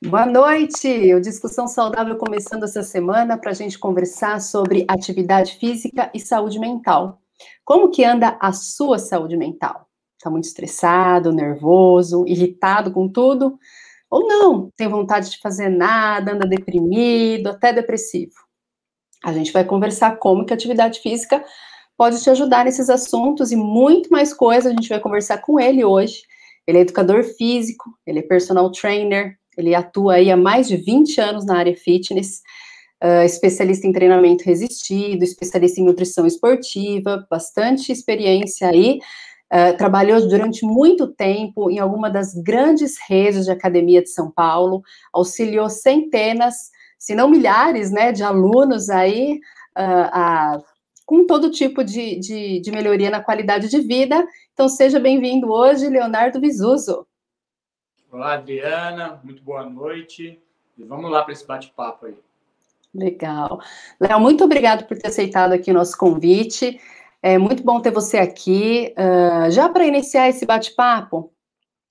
Boa noite! O Discussão Saudável começando essa semana para a gente conversar sobre atividade física e saúde mental. Como que anda a sua saúde mental? Está muito estressado, nervoso, irritado com tudo? Ou não, tem vontade de fazer nada, anda deprimido, até depressivo? A gente vai conversar como que a atividade física pode te ajudar nesses assuntos e muito mais coisas. A gente vai conversar com ele hoje. Ele é educador físico, ele é personal trainer, ele atua aí há mais de 20 anos na área fitness, uh, especialista em treinamento resistido, especialista em nutrição esportiva, bastante experiência aí. Uh, trabalhou durante muito tempo em alguma das grandes redes de academia de São Paulo, auxiliou centenas, se não milhares, né, de alunos aí uh, a, com todo tipo de, de, de melhoria na qualidade de vida. Então, seja bem-vindo hoje, Leonardo Visuso. Olá, Adriana, muito boa noite. E vamos lá para esse bate-papo aí. Legal. Léo, muito obrigado por ter aceitado aqui o nosso convite. É muito bom ter você aqui. Uh, já para iniciar esse bate-papo,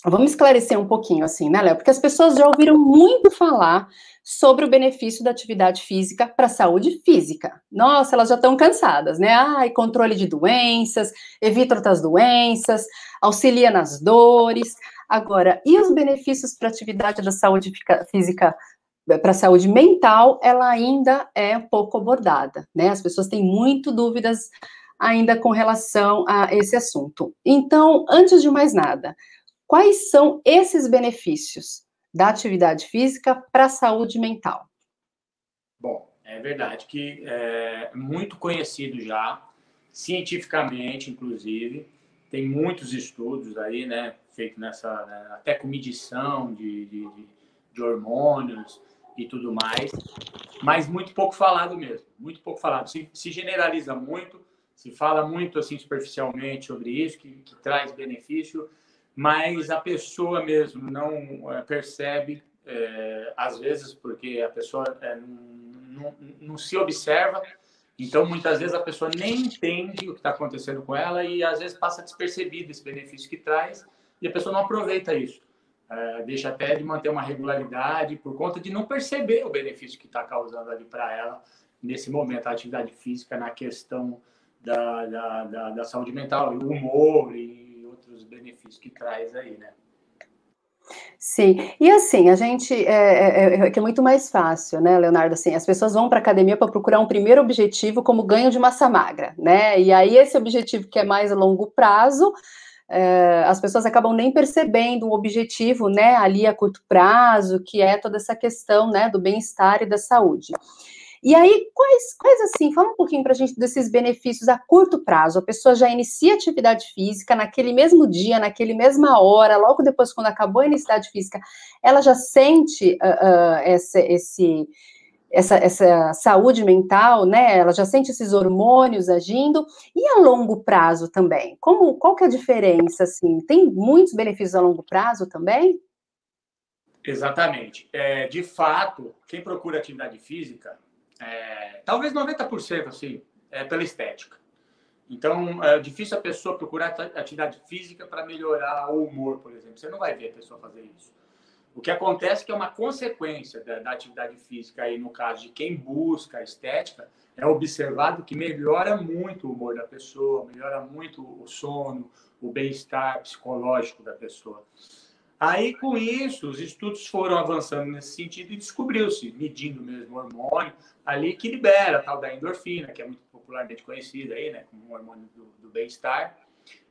vamos esclarecer um pouquinho, assim, né, Léo? Porque as pessoas já ouviram muito falar sobre o benefício da atividade física para a saúde física. Nossa, elas já estão cansadas, né? Ai, controle de doenças, evita outras doenças, auxilia nas dores. Agora, e os benefícios para a atividade da saúde física, para a saúde mental, ela ainda é pouco abordada, né? As pessoas têm muito dúvidas ainda com relação a esse assunto. Então, antes de mais nada, quais são esses benefícios da atividade física para a saúde mental? Bom, é verdade que é muito conhecido já, cientificamente, inclusive, tem muitos estudos aí, né? Feito nessa, né, até com medição de, de, de, hormônios e tudo mais, mas muito pouco falado mesmo, muito pouco falado. Se, se generaliza muito, se fala muito assim superficialmente sobre isso, que, que traz benefício, mas a pessoa mesmo não é, percebe, é, às vezes, porque a pessoa é, não, não se observa. Então, muitas vezes a pessoa nem entende o que está acontecendo com ela e às vezes passa despercebido esse benefício que traz e a pessoa não aproveita isso. É, deixa até de manter uma regularidade por conta de não perceber o benefício que está causando ali para ela nesse momento, a atividade física na questão da, da, da, da saúde mental, o humor e outros benefícios que traz aí, né? Sim, e assim, a gente, é, é, é, é, muito mais fácil, né, Leonardo, assim, as pessoas vão para a academia para procurar um primeiro objetivo como ganho de massa magra, né, e aí esse objetivo que é mais a longo prazo, é, as pessoas acabam nem percebendo o objetivo, né, ali a curto prazo, que é toda essa questão, né, do bem-estar e da saúde. E aí, quais, quais assim, fala um pouquinho para a gente desses benefícios a curto prazo. A pessoa já inicia atividade física naquele mesmo dia, naquele mesma hora, logo depois, quando acabou a atividade física, ela já sente uh, uh, esse, esse essa, essa saúde mental, né? Ela já sente esses hormônios agindo e a longo prazo também. Como qual que é a diferença assim? Tem muitos benefícios a longo prazo também? Exatamente. É, de fato, quem procura atividade física, é, talvez 90% assim, é pela estética. Então, é difícil a pessoa procurar atividade física para melhorar o humor, por exemplo. Você não vai ver a pessoa fazer isso. O que acontece é que é uma consequência da, da, atividade física, aí no caso de quem busca a estética, é observado que melhora muito o humor da pessoa, melhora muito o sono, o bem-estar psicológico da pessoa. Aí, com isso, os estudos foram avançando nesse sentido e descobriu-se, medindo mesmo o hormônio, ali que libera a tal da endorfina, que é muito popularmente conhecida aí, né, como um hormônio do, do bem-estar,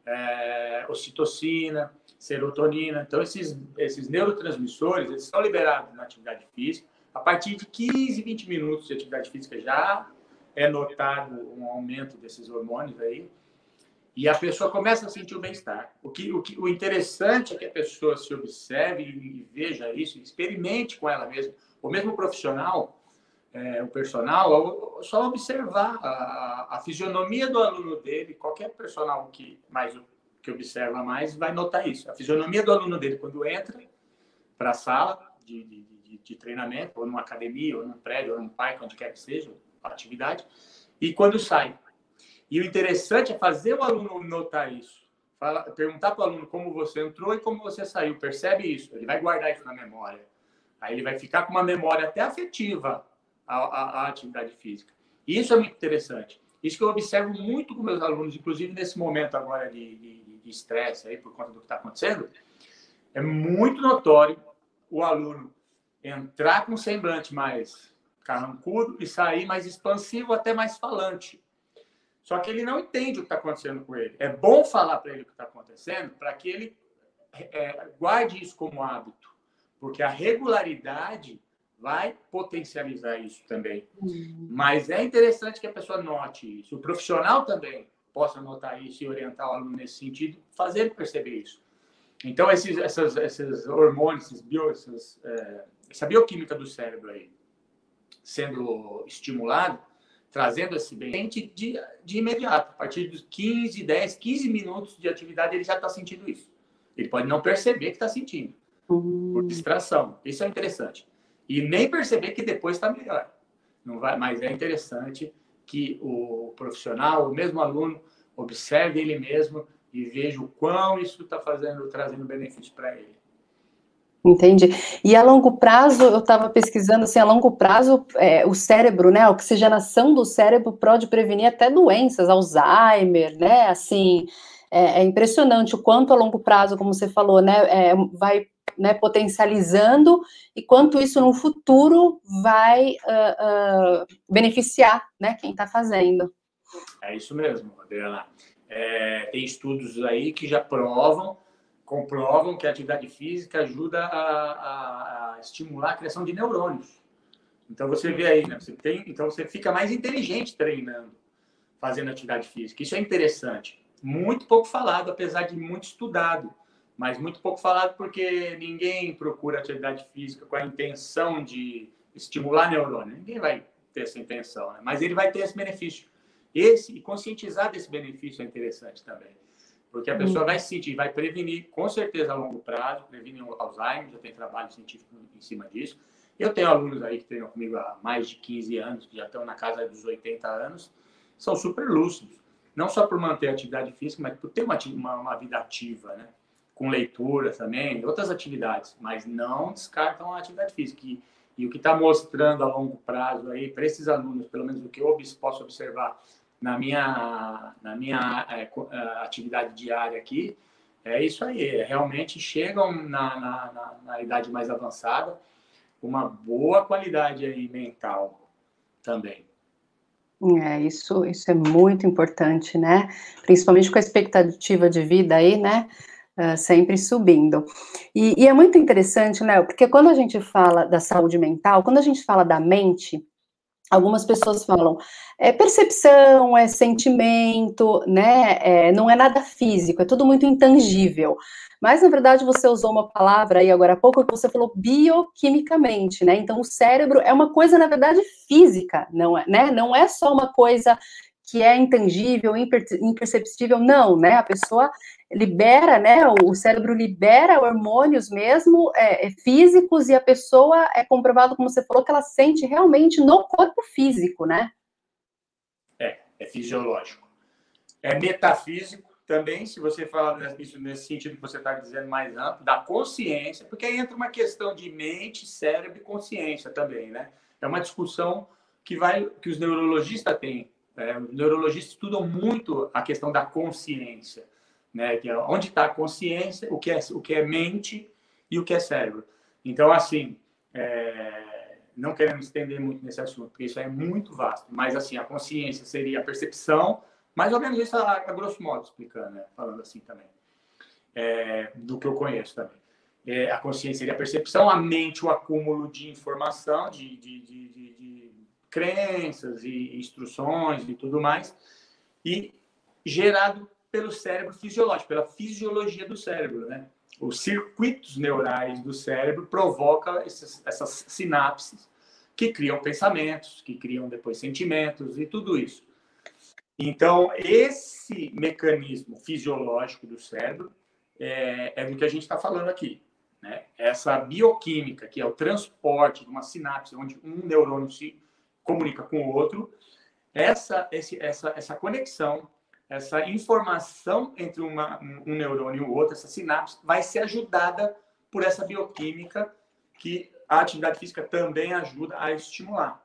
é, ocitocina, serotonina. Então, esses, esses neurotransmissores, eles são liberados na atividade física. A partir de 15, 20 minutos de atividade física já é notado um aumento desses hormônios aí. E a pessoa começa a sentir o bem-estar. O, que, o, que, o interessante é que a pessoa se observe e, veja isso, experimente com ela mesma. O mesmo profissional, é, o personal, só observar a, a, fisionomia do aluno dele, qualquer personal que mais que observa mais vai notar isso. A fisionomia do aluno dele quando entra para a sala de, de, de, de, treinamento, ou numa academia, ou num prédio, ou num parque, onde quer que seja, atividade, e quando sai. E o interessante é fazer o aluno notar isso. Fala, perguntar para o aluno como você entrou e como você saiu. Percebe isso? Ele vai guardar isso na memória. Aí ele vai ficar com uma memória até afetiva à, à, à atividade física. E isso é muito interessante. Isso que eu observo muito com meus alunos, inclusive nesse momento agora de estresse aí por conta do que está acontecendo, é muito notório o aluno entrar com um semblante mais carrancudo e sair mais expansivo, até mais falante. Só que ele não entende o que está acontecendo com ele. É bom falar para ele o que está acontecendo para que ele é, guarde isso como hábito, porque a regularidade vai potencializar isso também. Uhum. Mas é interessante que a pessoa note isso. O profissional também possa notar isso e orientar o aluno nesse sentido, fazer ele perceber isso. Então, esses, essas, esses hormônios, esses bio, essas, é, essa bioquímica do cérebro aí sendo estimulado, trazendo esse bem de, de imediato. A partir dos 15, 10, 15 minutos de atividade, ele já está sentindo isso. Ele pode não perceber que está sentindo, uhum. por distração. Isso é interessante. E nem perceber que depois está melhor. Não vai, mas é interessante que o profissional, o mesmo aluno, observe ele mesmo e veja o quão isso está fazendo, trazendo benefício para ele. Entendi. E a longo prazo, eu estava pesquisando assim, a longo prazo, é, o cérebro, né, a oxigenação do cérebro pode prevenir até doenças, Alzheimer, né, assim, é, é impressionante o quanto a longo prazo, como você falou, né, é, vai né, potencializando e quanto isso no futuro vai uh, uh, beneficiar, né, quem está fazendo. É isso mesmo, Adriana. É, tem estudos aí que já provam comprovam que a atividade física ajuda a, a, a, estimular a criação de neurônios. Então você vê aí, né? Você tem, então você fica mais inteligente treinando, fazendo atividade física. Isso é interessante. Muito pouco falado, apesar de muito estudado, mas muito pouco falado porque ninguém procura atividade física com a intenção de estimular neurônio. Ninguém vai ter essa intenção, né? mas ele vai ter esse benefício. Esse e conscientizar desse benefício é interessante também. Porque a hum. pessoa vai se sentir, vai prevenir, com certeza, a longo prazo, prevenir o Alzheimer, já tem trabalho científico em cima disso. Eu tenho alunos aí que treinam comigo há mais de 15 anos, que já estão na casa dos 80 anos, são super lúcidos. Não só por manter a atividade física, mas por ter uma, uma, uma vida ativa, né? Com leitura também, outras atividades, mas não descartam a atividade física. E, e o que está mostrando a longo prazo aí, para esses alunos, pelo menos o que eu posso observar, na minha, na minha é, atividade diária aqui, é isso aí. É, realmente chegam na, na, na, na, idade mais avançada uma boa qualidade aí mental também. É, isso, isso é muito importante, né? Principalmente com a expectativa de vida aí, né? Sempre subindo. E, e, é muito interessante, né? Porque quando a gente fala da saúde mental, quando a gente fala da mente, Algumas pessoas falam, é percepção, é sentimento, né? É, não é nada físico, é tudo muito intangível. Mas, na verdade, você usou uma palavra aí agora há pouco que você falou bioquimicamente, né? Então, o cérebro é uma coisa, na verdade, física, não é, né? Não é só uma coisa que é intangível, imperceptível, não, né? A pessoa libera, né? O cérebro libera hormônios mesmo é, é, físicos e a pessoa é comprovado, como você falou, que ela sente realmente no corpo físico, né? É, é fisiológico. É metafísico também, se você fala nesse sentido que você está dizendo mais amplo, da consciência, porque aí entra uma questão de mente, cérebro e consciência também, né? É uma discussão que vai que os neurologistas têm. É, neurologistas estudam muito a questão da consciência né? Que é onde está a consciência, o que é o que é mente e o que é cérebro. Então, assim, é, não queremos estender muito nesse assunto, porque isso é muito vasto. Mas assim, a consciência seria a percepção, mais ou menos isso a, a grosso modo explicando, né? falando assim também, é, do que eu conheço também. É, a consciência seria a percepção, a mente o acúmulo de informação, de, de, de, de crenças e instruções e tudo mais, e gerado pelo cérebro fisiológico, pela fisiologia do cérebro, né? Os circuitos neurais do cérebro provocam essas, essas sinapses que criam pensamentos, que criam depois sentimentos e tudo isso. Então, esse mecanismo fisiológico do cérebro é, é do que a gente está falando aqui. Né? Essa bioquímica, que é o transporte de uma sinapse, onde um neurônio se comunica com o outro, essa, esse, essa, essa conexão essa informação entre uma, um neurônio e o outro, essa sinapse, vai ser ajudada por essa bioquímica que a atividade física também ajuda a estimular.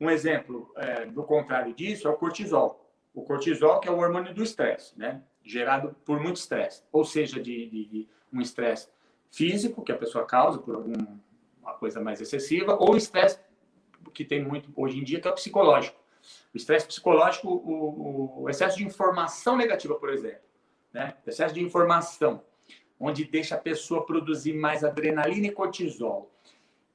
Um exemplo é, do contrário disso é o cortisol. O cortisol, que é o hormônio do estresse, né? gerado por muito estresse, ou seja, de, de, de um estresse físico, que a pessoa causa por alguma coisa mais excessiva, ou estresse que tem muito hoje em dia, que é o psicológico. O estresse psicológico, o, o, excesso de informação negativa, por exemplo, né? excesso de informação, onde deixa a pessoa produzir mais adrenalina e cortisol.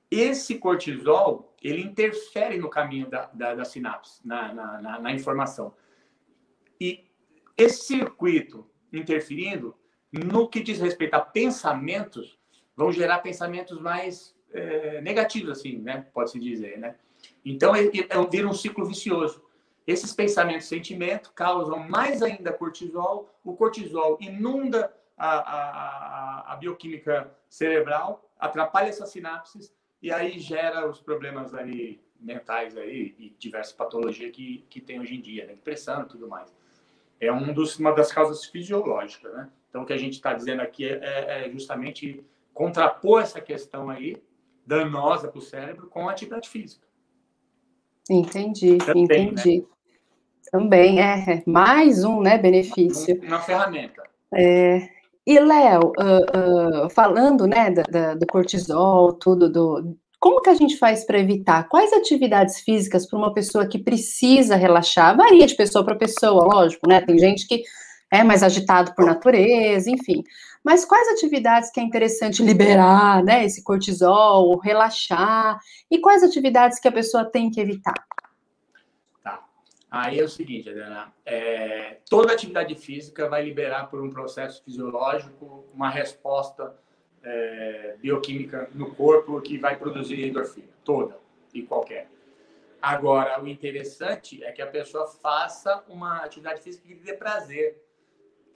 Esse cortisol, ele interfere no caminho da, da, da sinapse, na, na, na, na informação. E esse circuito interferindo, no que diz respeito a pensamentos, vão gerar pensamentos mais é, negativos, assim, né? Pode-se dizer, né? Então, é, é, vira um ciclo vicioso. Esses pensamentos e sentimentos causam mais ainda cortisol. O cortisol inunda a, a, a bioquímica cerebral, atrapalha essas sinapses e aí gera os problemas aí mentais aí e diversas patologias que, que tem hoje em dia, né? depressão e tudo mais. É um dos, uma das causas fisiológicas, né? Então, o que a gente está dizendo aqui é, é, é justamente contrapor essa questão aí, danosa para o cérebro, com a atividade física. Entendi, Também, né? entendi. Né? Também, é, é, mais um né, benefício. Uma ferramenta. É, e, Léo, uh, uh, falando né, da, da, do cortisol, tudo, do, como que a gente faz para evitar? Quais atividades físicas para uma pessoa que precisa relaxar? Varia de pessoa para pessoa, lógico, né? Tem gente que é mais agitado por natureza, enfim. Mas quais atividades que é interessante liberar, né? Esse cortisol, relaxar? E quais atividades que a pessoa tem que evitar? Tá. Aí é o seguinte, Adriana, é, toda atividade física vai liberar por um processo fisiológico uma resposta é, bioquímica no corpo que vai produzir endorfina, toda e qualquer. Agora, o interessante é que a pessoa faça uma atividade física que dê prazer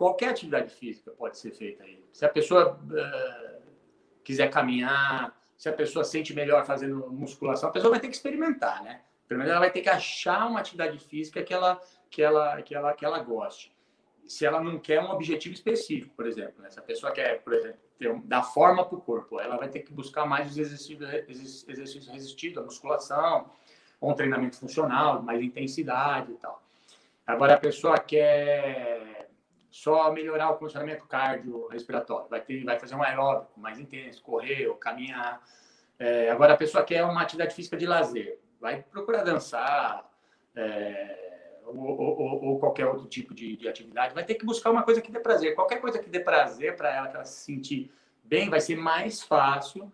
qualquer atividade física pode ser feita aí. Se a pessoa uh, quiser caminhar, se a pessoa sente melhor fazendo musculação, a pessoa vai ter que experimentar, né? Pelo menos ela vai ter que achar uma atividade física que ela, que ela, que ela, que ela goste. Se ela não quer um objetivo específico, por exemplo, né? se a pessoa quer, por exemplo, ter, dar forma para o corpo, ela vai ter que buscar mais os exercícios, exercícios resistidos, a musculação, ou um treinamento funcional, mais intensidade e tal. Agora, a pessoa quer só melhorar o condicionamento cardiorrespiratório. Vai, ter, vai fazer um aeróbico mais intenso, correr ou caminhar. É, agora, a pessoa quer uma atividade física de lazer. Vai procurar dançar é, ou, ou, ou, qualquer outro tipo de, de, atividade. Vai ter que buscar uma coisa que dê prazer. Qualquer coisa que dê prazer para ela, que ela se sentir bem, vai ser mais fácil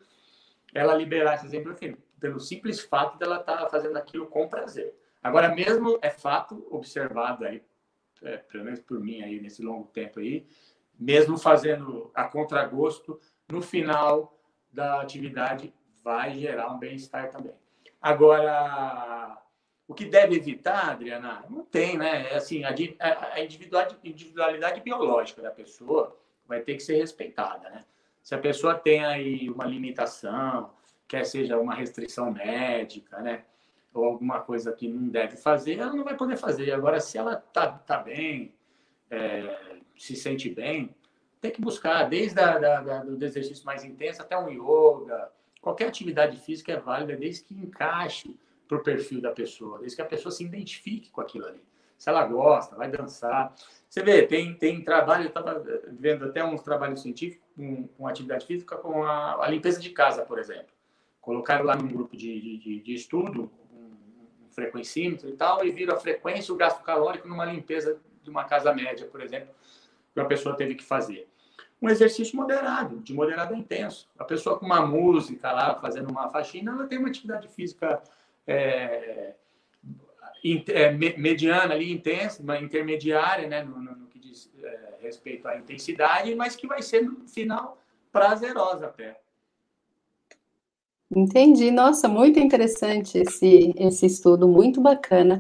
ela liberar esse exemplo pelo simples fato dela estar tá fazendo aquilo com prazer. Agora, mesmo é fato observado aí é, pelo menos por mim aí nesse longo tempo aí, mesmo fazendo a contragosto, no final da atividade vai gerar um bem-estar também. Agora, o que deve evitar, Adriana, não tem, né? É assim, a, individualidade, individualidade biológica da pessoa vai ter que ser respeitada, né? Se a pessoa tem aí uma limitação, quer seja uma restrição médica, né? Ou alguma coisa que não deve fazer, ela não vai poder fazer. Agora, se ela tá, tá bem, é, se sente bem, tem que buscar, desde a, da, da, do exercício mais intenso até um yoga, qualquer atividade física é válida, desde que encaixe para o perfil da pessoa, desde que a pessoa se identifique com aquilo ali. Se ela gosta, vai dançar. Você vê, tem, tem trabalho, eu estava vendo até uns trabalhos científicos com, com atividade física, com a, a, limpeza de casa, por exemplo. Colocaram lá num grupo de, de, de estudo frequencímetro e tal, e viram a frequência o gasto calórico numa limpeza de uma casa média, por exemplo, que a pessoa teve que fazer. Um exercício moderado, de moderado a intenso. A pessoa com uma música lá, fazendo uma faxina, ela tem uma atividade física é, é, mediana ali, intensa, uma intermediária, né, no, no que diz é, respeito à intensidade, mas que vai ser, no final, prazerosa até. Entendi, nossa, muito interessante esse, esse estudo, muito bacana.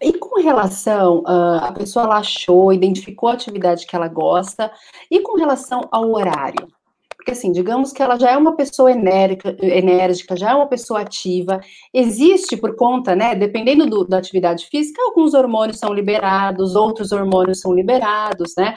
E com relação, uh, a pessoa ela achou, identificou a atividade que ela gosta, e com relação ao horário? Porque assim, digamos que ela já é uma pessoa enérgica, enérgica já é uma pessoa ativa, existe por conta, né, dependendo do, da atividade física, alguns hormônios são liberados, outros hormônios são liberados, né?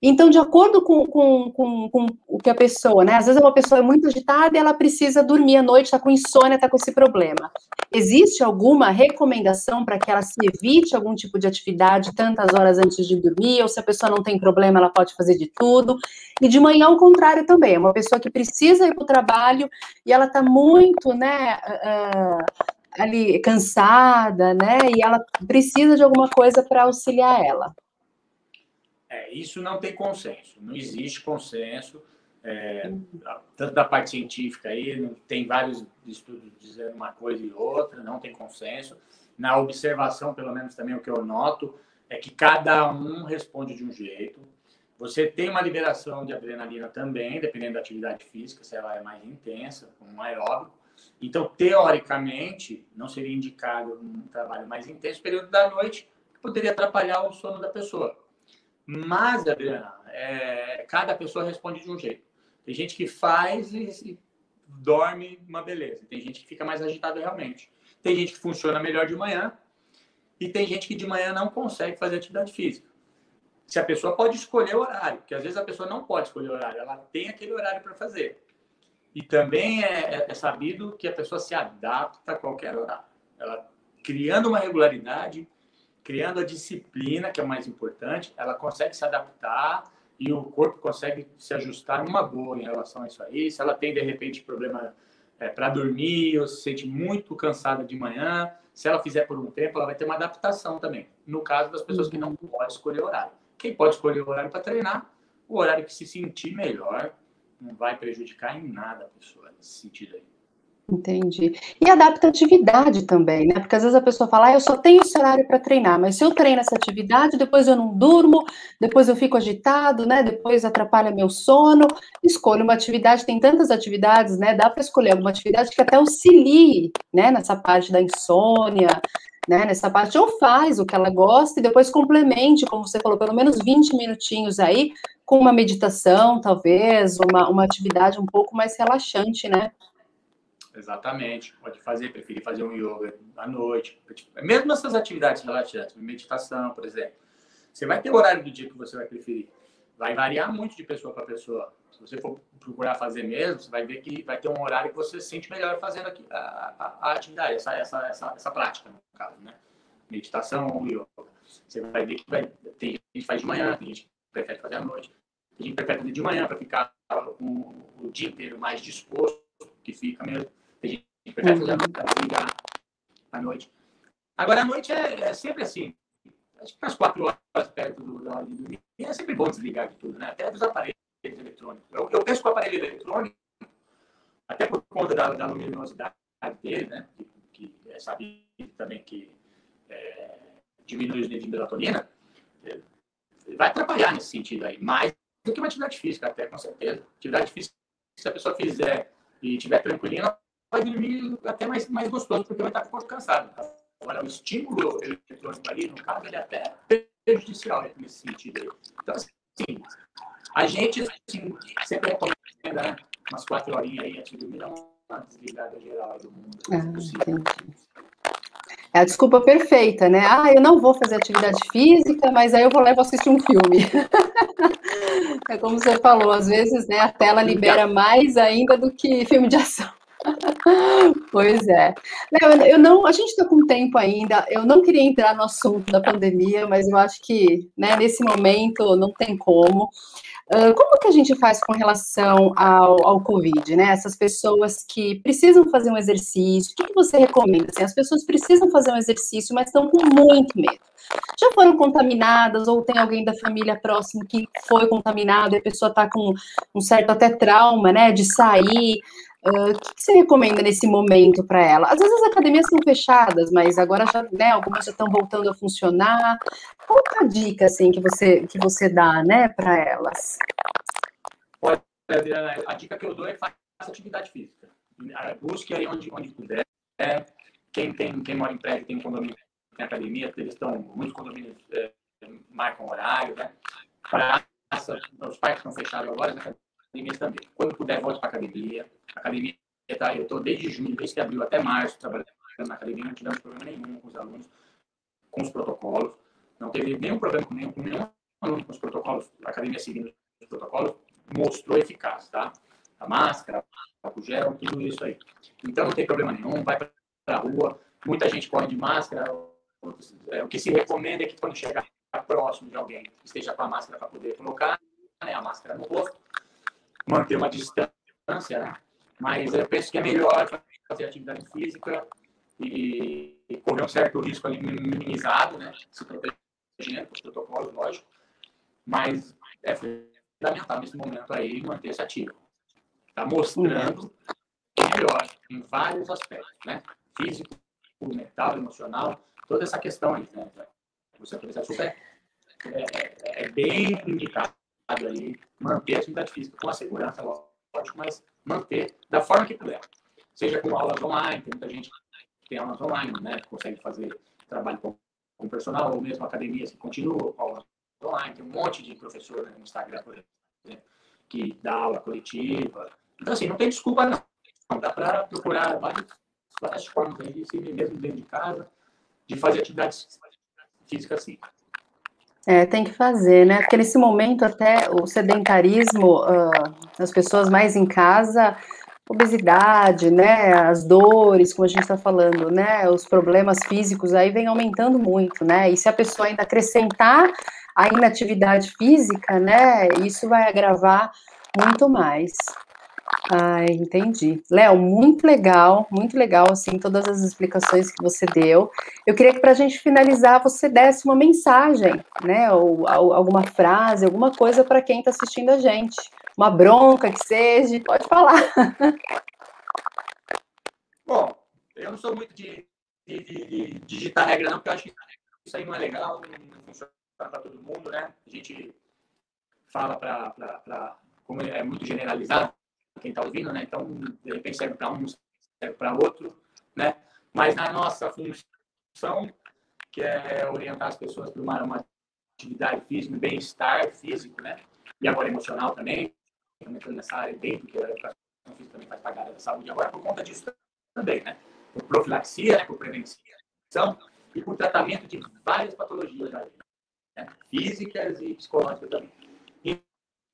Então, de acordo com, com, com, com, o que a pessoa, né? Às vezes uma pessoa é muito agitada e ela precisa dormir à noite, está com insônia, está com esse problema. Existe alguma recomendação para que ela se evite algum tipo de atividade tantas horas antes de dormir? Ou se a pessoa não tem problema, ela pode fazer de tudo? E de manhã, ao contrário também, é uma pessoa que precisa ir para o trabalho e ela está muito, né? Uh, ali cansada, né? E ela precisa de alguma coisa para auxiliar ela. É, isso não tem consenso, não existe consenso, é, tanto da parte científica aí, tem vários estudos dizendo uma coisa e outra, não tem consenso. Na observação, pelo menos também o que eu noto, é que cada um responde de um jeito. Você tem uma liberação de adrenalina também, dependendo da atividade física, se ela é mais intensa, como um aeróbico. Então, teoricamente, não seria indicado um trabalho mais intenso, período da noite, que poderia atrapalhar o sono da pessoa. Mas, Adriana, é, cada pessoa responde de um jeito. Tem gente que faz e, e dorme uma beleza. Tem gente que fica mais agitada realmente. Tem gente que funciona melhor de manhã e tem gente que de manhã não consegue fazer atividade física. Se a pessoa pode escolher o horário, porque às vezes a pessoa não pode escolher o horário, ela tem aquele horário para fazer. E também é, é, é, sabido que a pessoa se adapta a qualquer horário. Ela criando uma regularidade, criando a disciplina, que é o mais importante, ela consegue se adaptar e o corpo consegue se ajustar numa boa em relação a isso aí. Se ela tem, de repente, problema é, para dormir ou se sente muito cansada de manhã, se ela fizer por um tempo, ela vai ter uma adaptação também. No caso das pessoas que não uhum. podem escolher horário. Quem pode escolher o horário para treinar, o horário que se sentir melhor, não vai prejudicar em nada a pessoa nesse sentido aí. Entendi. E adaptatividade também, né? Porque às vezes a pessoa fala, ah, eu só tenho horário para treinar, mas se eu treino essa atividade, depois eu não durmo, depois eu fico agitado, né? Depois atrapalha meu sono. Escolha uma atividade, tem tantas atividades, né? Dá para escolher alguma atividade que até auxilie, né? Nessa parte da insônia, né? Nessa parte, ou faz o que ela gosta e depois complemente, como você falou, pelo menos 20 minutinhos aí, com uma meditação, talvez, uma, uma atividade um pouco mais relaxante, né? Exatamente. Pode fazer, preferir fazer um yoga à noite. Mesmo essas atividades relaxantes, meditação, por exemplo. Você vai ter o horário do dia que você vai preferir. Vai variar muito de pessoa para pessoa. Se você for procurar fazer mesmo, você vai ver que vai ter um horário que você se sente melhor fazendo aqui, a, a, a, atividade, essa, essa, essa, essa prática, no caso, né? Meditação ou yoga. Você vai ver que vai, tem gente que faz de manhã, tem gente que prefere fazer à noite. Tem gente que prefere fazer de manhã para ficar o dia inteiro mais disposto, que fica mesmo. Tem gente que à noite. Agora, à noite é, é sempre assim. Acho que às quatro horas perto do, da hora de dormir, é sempre bom desligar de tudo, né? Até dos aparelhos eletrônicos. Eu, eu penso que o aparelho eletrônico, até por conta da, da luminosidade dele, né? Que, que é sabido também que é, diminui os níveis de melatonina, é, vai atrapalhar nesse sentido aí. Mais do que uma atividade física, até, com certeza. Atividade física, se a pessoa fizer e estiver tranquilinha, vai dormir até mais, mais gostoso, porque vai estar com o corpo cansado. Agora, o estímulo eletrônico ali, no caso, ele é até prejudicial nesse sentido. Aí. Então, assim, a gente assim, sempre recomenda né, umas quatro horinhas aí antes de dormir, uma desligada geral do mundo. Ah, é a desculpa perfeita, né? Ah, eu não vou fazer atividade física, mas aí eu vou lá e vou assistir um filme. é como você falou, às vezes né, a tela libera mais ainda do que filme de ação. Pois é. Eu não, a gente está com tempo ainda. Eu não queria entrar no assunto da pandemia, mas eu acho que né, nesse momento não tem como. Como que a gente faz com relação ao, ao Covid, né? Essas pessoas que precisam fazer um exercício, o que, que você recomenda? Assim, as pessoas precisam fazer um exercício, mas estão com muito medo. Já foram contaminadas, ou tem alguém da família próximo que foi contaminado e a pessoa está com um certo até trauma, né? De sair. Uh, o que, que, você recomenda nesse momento para ela? Às vezes as academias estão fechadas, mas agora já, né, algumas já estão voltando a funcionar. Qual é a dica assim que você que você dá, né, para elas? Olha, Adriana, a dica que eu dou é faça atividade física. Busque aí onde, onde puder. Quem tem quem mora em prédio tem condomínio tem academia, eles estão muitos condomínios é, marcam horário, né? Praça, os parques estão fechados agora, né? Também. Quando puder, volte para a academia. Academia tá, eu estou desde junho, desde que abriu até março, trabalhando na academia, não tivemos problema nenhum com os alunos, com os protocolos. Não teve nenhum problema com nenhum, com nenhum os protocolos, a academia seguindo os protocolos, mostrou eficaz, tá? A máscara, o gel, tudo isso aí. Então não tem problema nenhum, vai para a rua, muita gente corre de máscara. É, o que se recomenda é que quando chegar próximo de alguém, esteja com a máscara para poder colocar né, a máscara no rosto, manter uma distância, né? mas eu penso que é melhor fazer atividade física e, correr um certo risco ali minimizado, né? Se protegendo, os protocolos, lógico, mas é fundamental nesse momento aí manter esse ativo. Está mostrando melhor em vários aspectos, né? Físico, mental, emocional, toda essa questão aí, né? Você é é, é, é bem indicado aí manter a atividade física com a segurança, lógico, mas manter da forma que puder. Seja com aulas online, tem muita gente que tem aulas online, né? Consegue fazer trabalho com, com personal, ou mesmo academias que continuam com aulas online. Tem um monte de professor né, no Instagram, por exemplo, que dá aula coletiva. Então, assim, não tem desculpa, não. Dá para procurar várias, várias formas aí mesmo dentro de casa, de fazer atividades físicas assim. É, tem que fazer, né? Porque nesse momento até o sedentarismo, uh, as pessoas mais em casa, obesidade, né? As dores, como a gente está falando, né? Os problemas físicos aí vem aumentando muito, né? E se a pessoa ainda acrescentar a inatividade física, né? Isso vai agravar muito mais. Ah, entendi. Léo, muito legal, muito legal, assim, todas as explicações que você deu. Eu queria que, para a gente finalizar, você desse uma mensagem, né, ou, ou alguma frase, alguma coisa para quem está assistindo a gente. Uma bronca que seja, pode falar. Bom, eu não sou muito de, de, de digitar regra, não, porque eu acho que isso aí não é legal, não funciona para todo mundo, né? A gente fala para. Como é muito generalizado, quem está ouvindo, né? Então, de repente serve para um, serve para outro, né? Mas na nossa função, que é orientar as pessoas para uma, uma atividade física, um bem-estar físico, né? E agora emocional também, também nessa área bem, porque a educação física também faz parte da saúde agora, por conta disso também, né? Por profilaxia, né? por prevenção e por tratamento de várias patologias né? físicas e psicológicas também.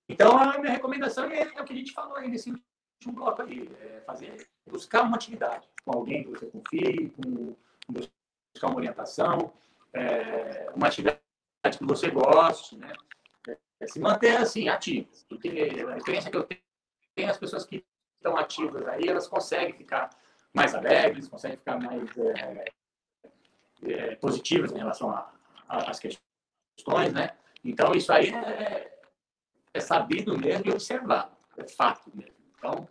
Então, a minha recomendação é, é o que a gente falou aí nesse último bloco aí, é fazer, buscar uma atividade com alguém que você confie, com, buscar uma orientação, é, uma atividade que você goste, né? É, se manter assim, ativo. Porque a experiência que eu tenho, as pessoas que estão ativas aí, elas conseguem ficar mais alegres, conseguem ficar mais é, é, positivas em relação às questões, né? Então, isso aí é, é sabido mesmo e observado, é fato mesmo. Então,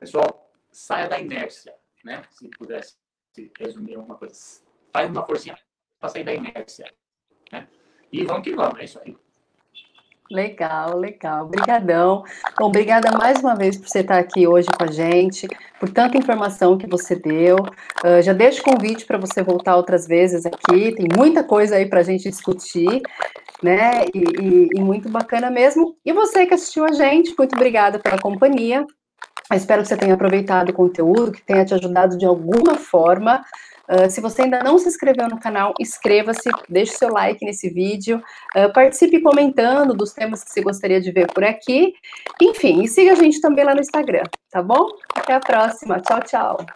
pessoal, saia da inércia, né? Se pudesse resumir alguma coisa, faz uma forcinha para sair da inércia, né? E vamos que vamos, é isso aí. Legal, legal. Obrigadão. Bom, obrigada mais uma vez por você estar aqui hoje com a gente, por tanta informação que você deu. Uh, já deixo o convite para você voltar outras vezes aqui. Tem muita coisa aí para a gente discutir né? E, e, e, muito bacana mesmo. E você que assistiu a gente, muito obrigada pela companhia. Eu espero que você tenha aproveitado o conteúdo, que tenha te ajudado de alguma forma. Uh, se você ainda não se inscreveu no canal, inscreva-se, deixe seu like nesse vídeo, uh, participe comentando dos temas que você gostaria de ver por aqui. Enfim, e siga a gente também lá no Instagram, tá bom? Até a próxima. Tchau, tchau.